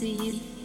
see you.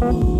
Thank you.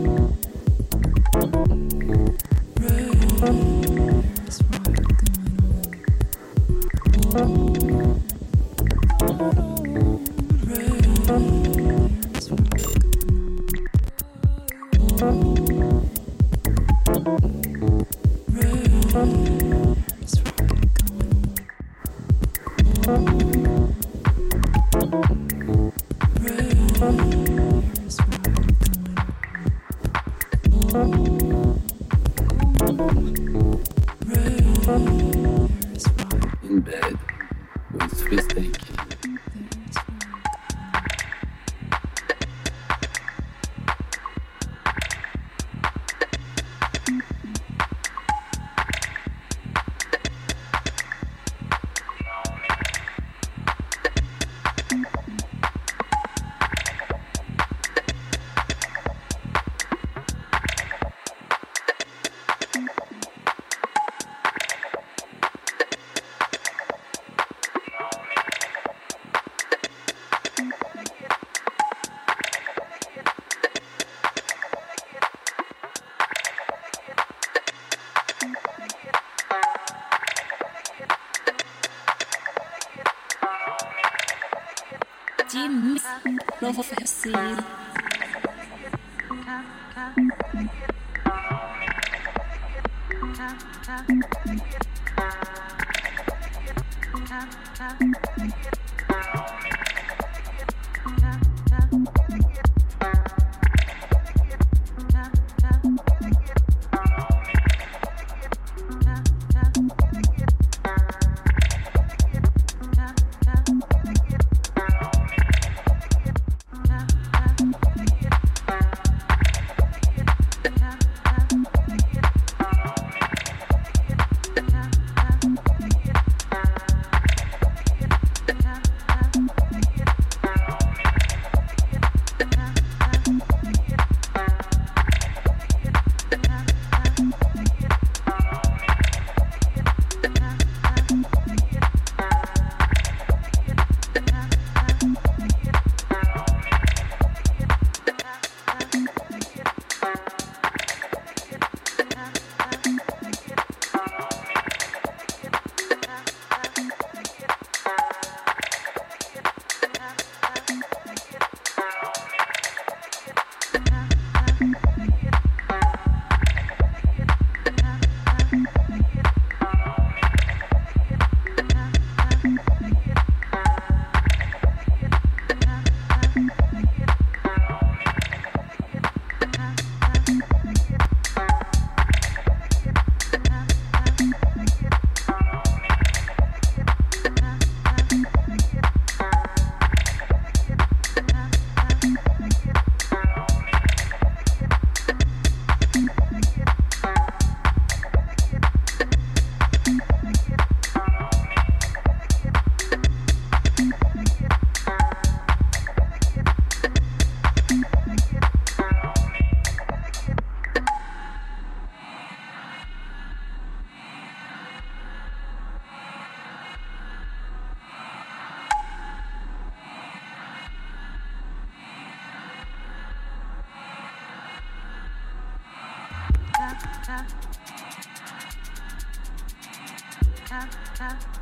Siden. Lov å si. tá, tá, tá.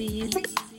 Oopsies.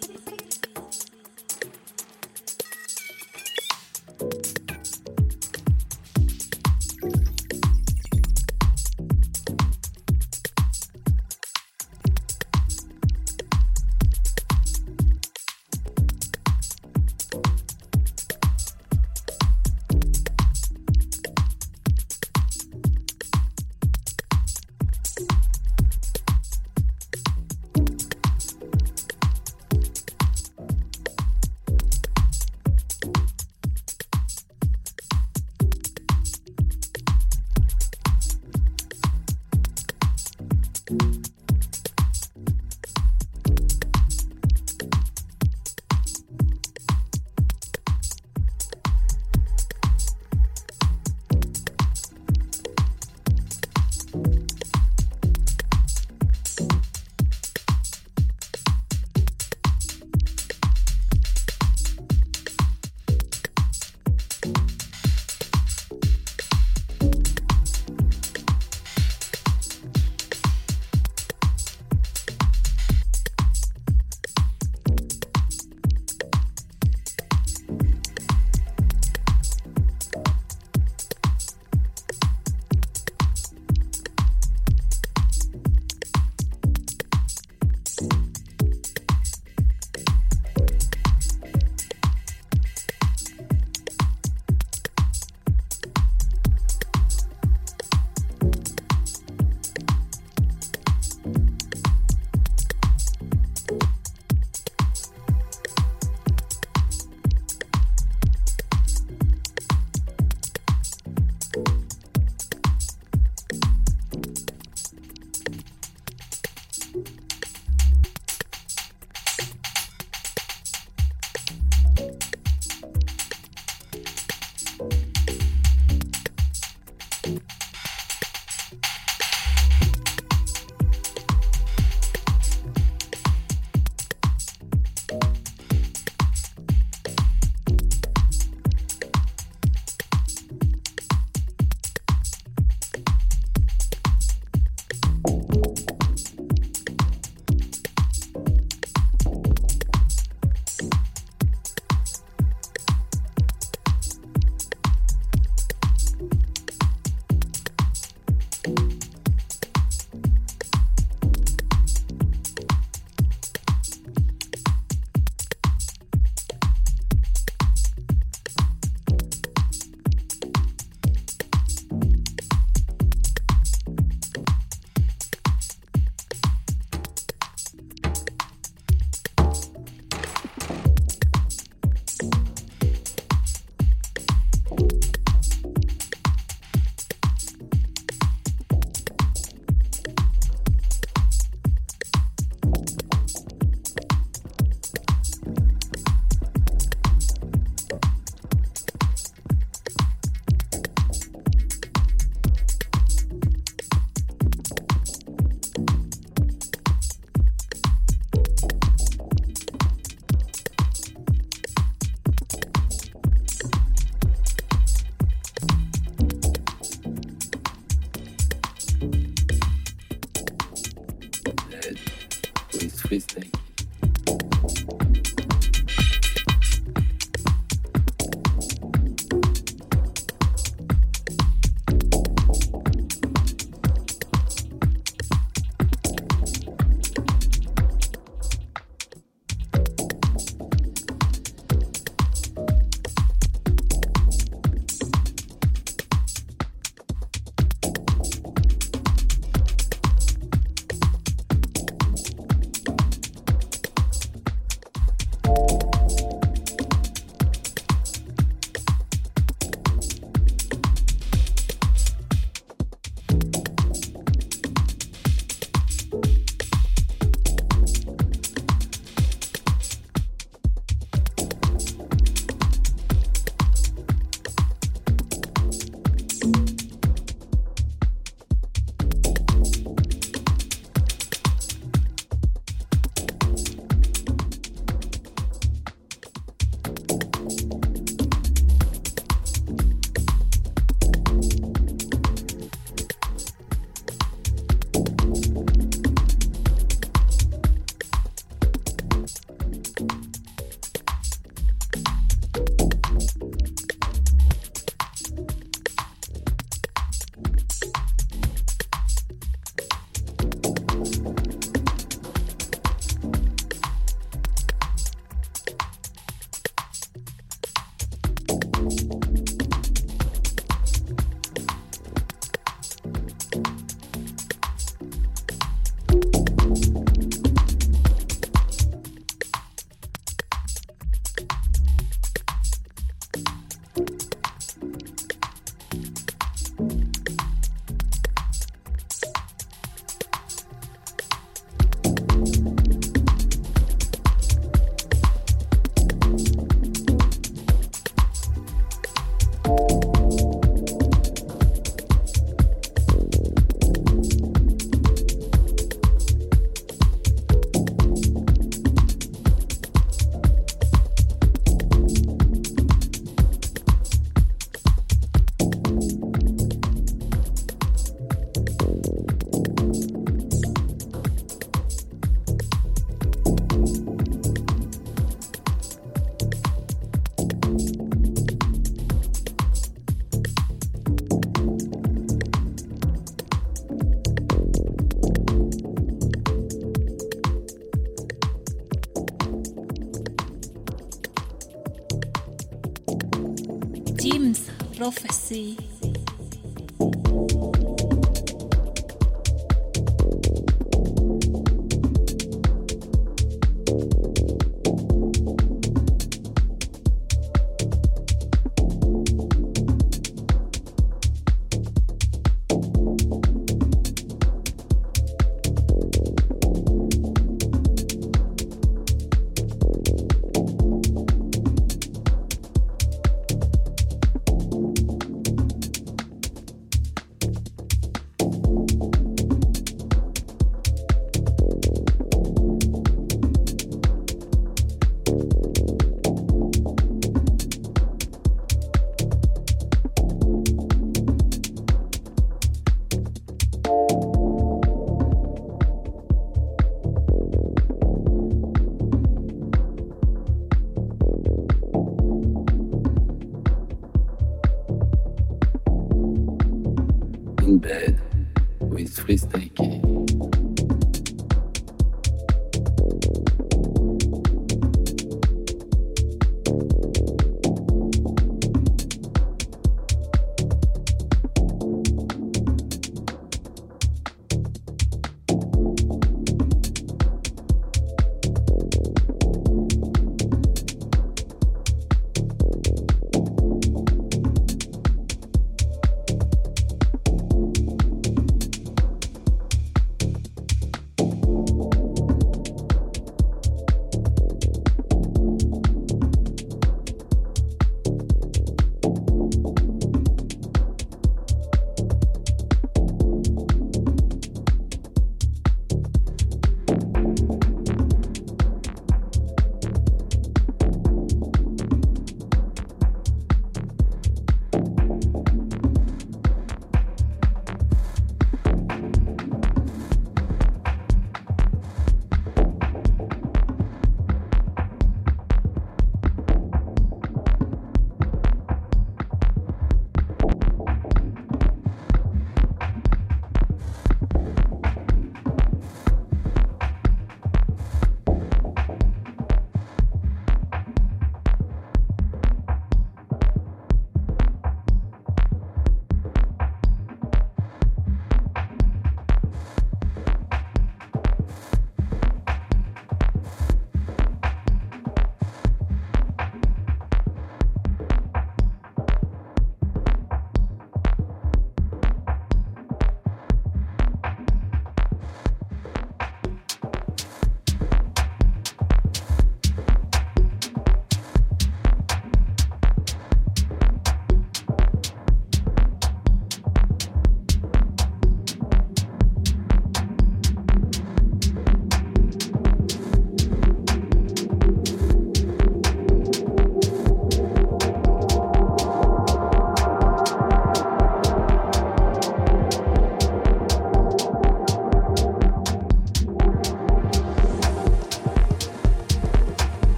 see.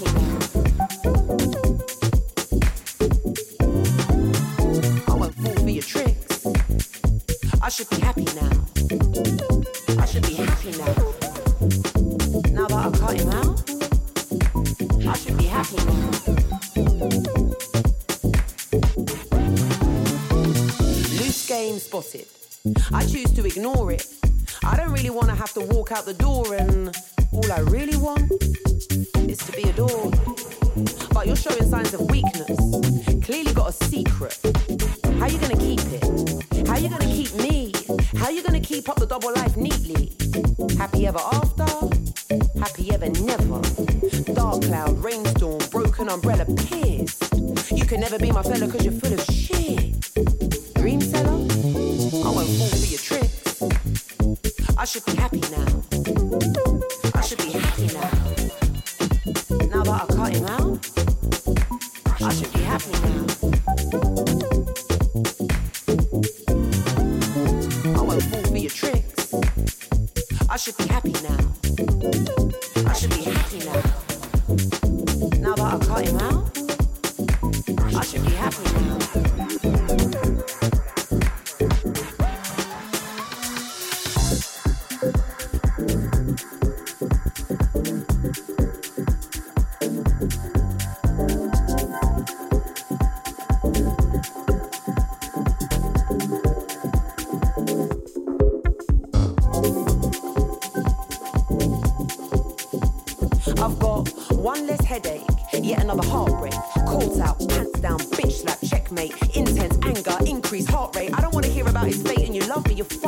Música love me, you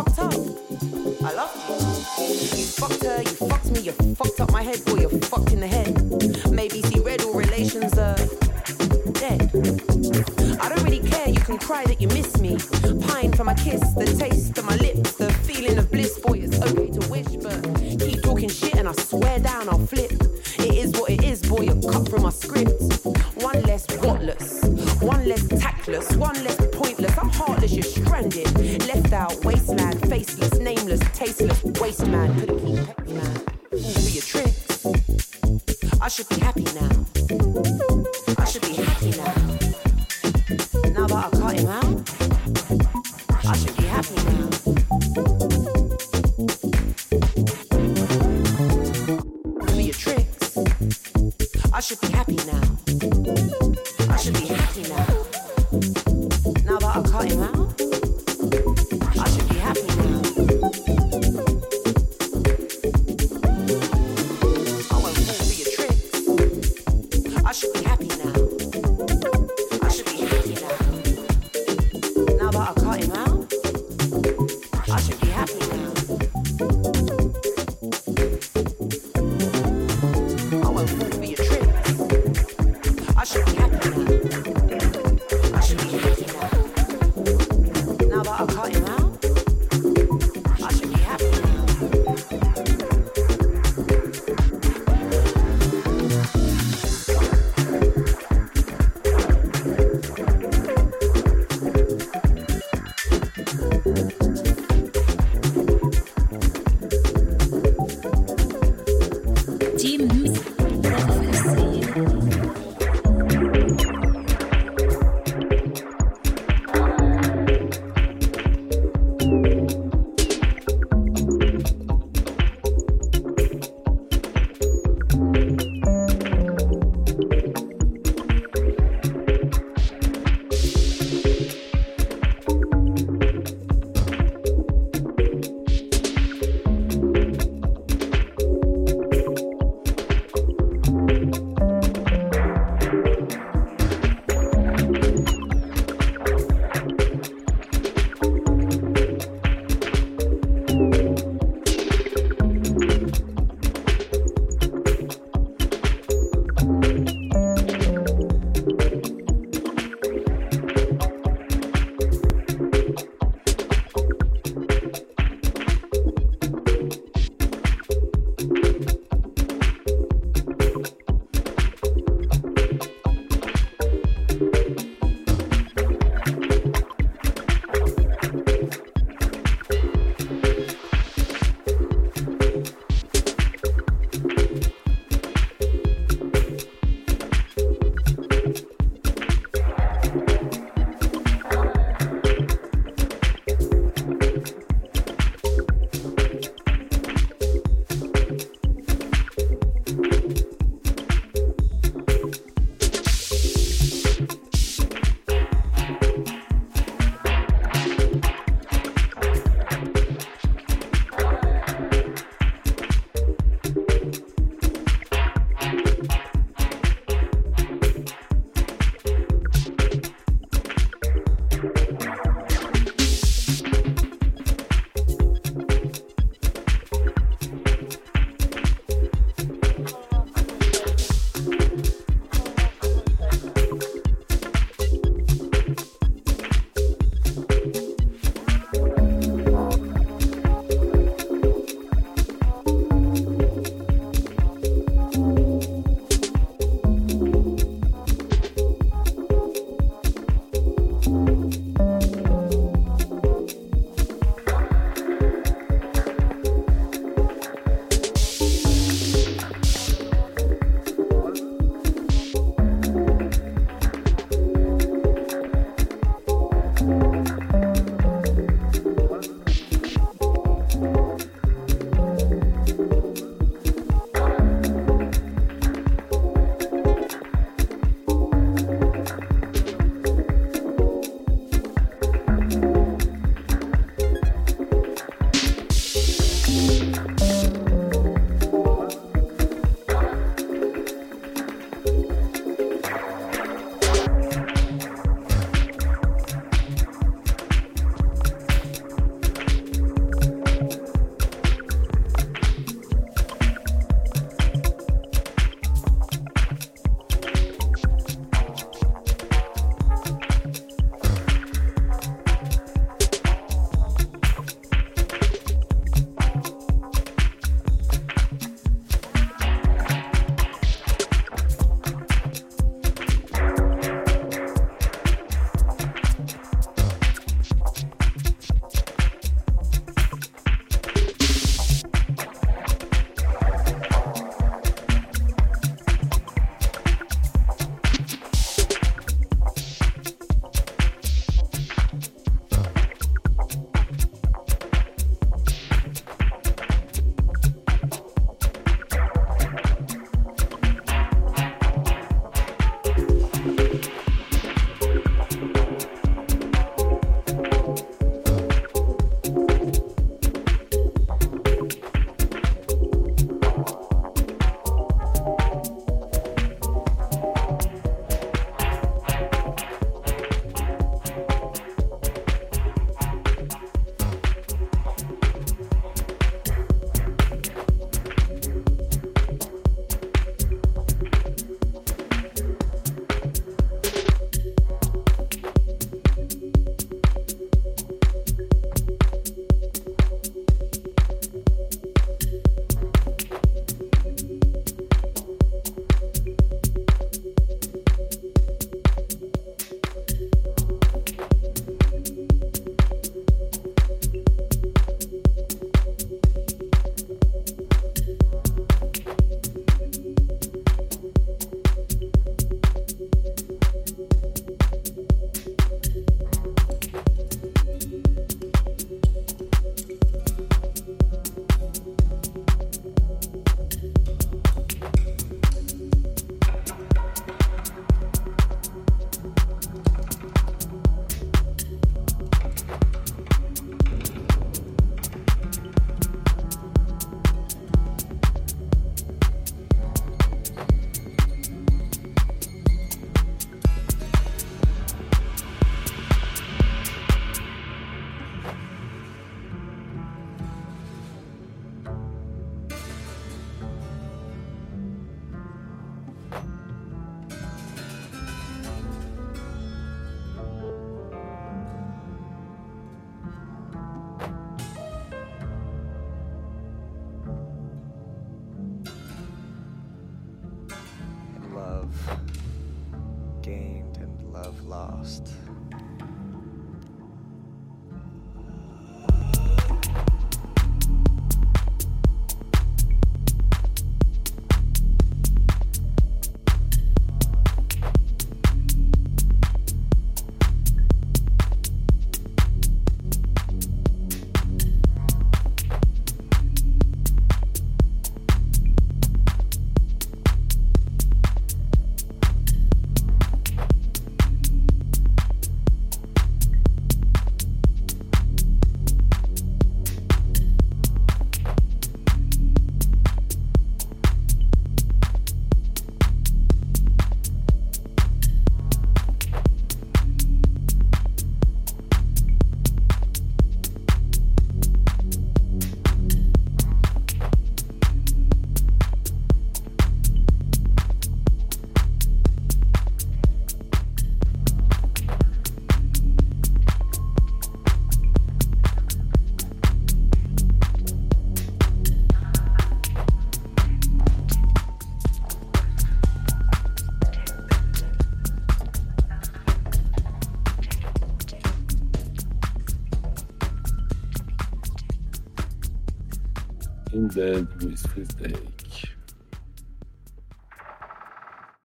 the with, with day.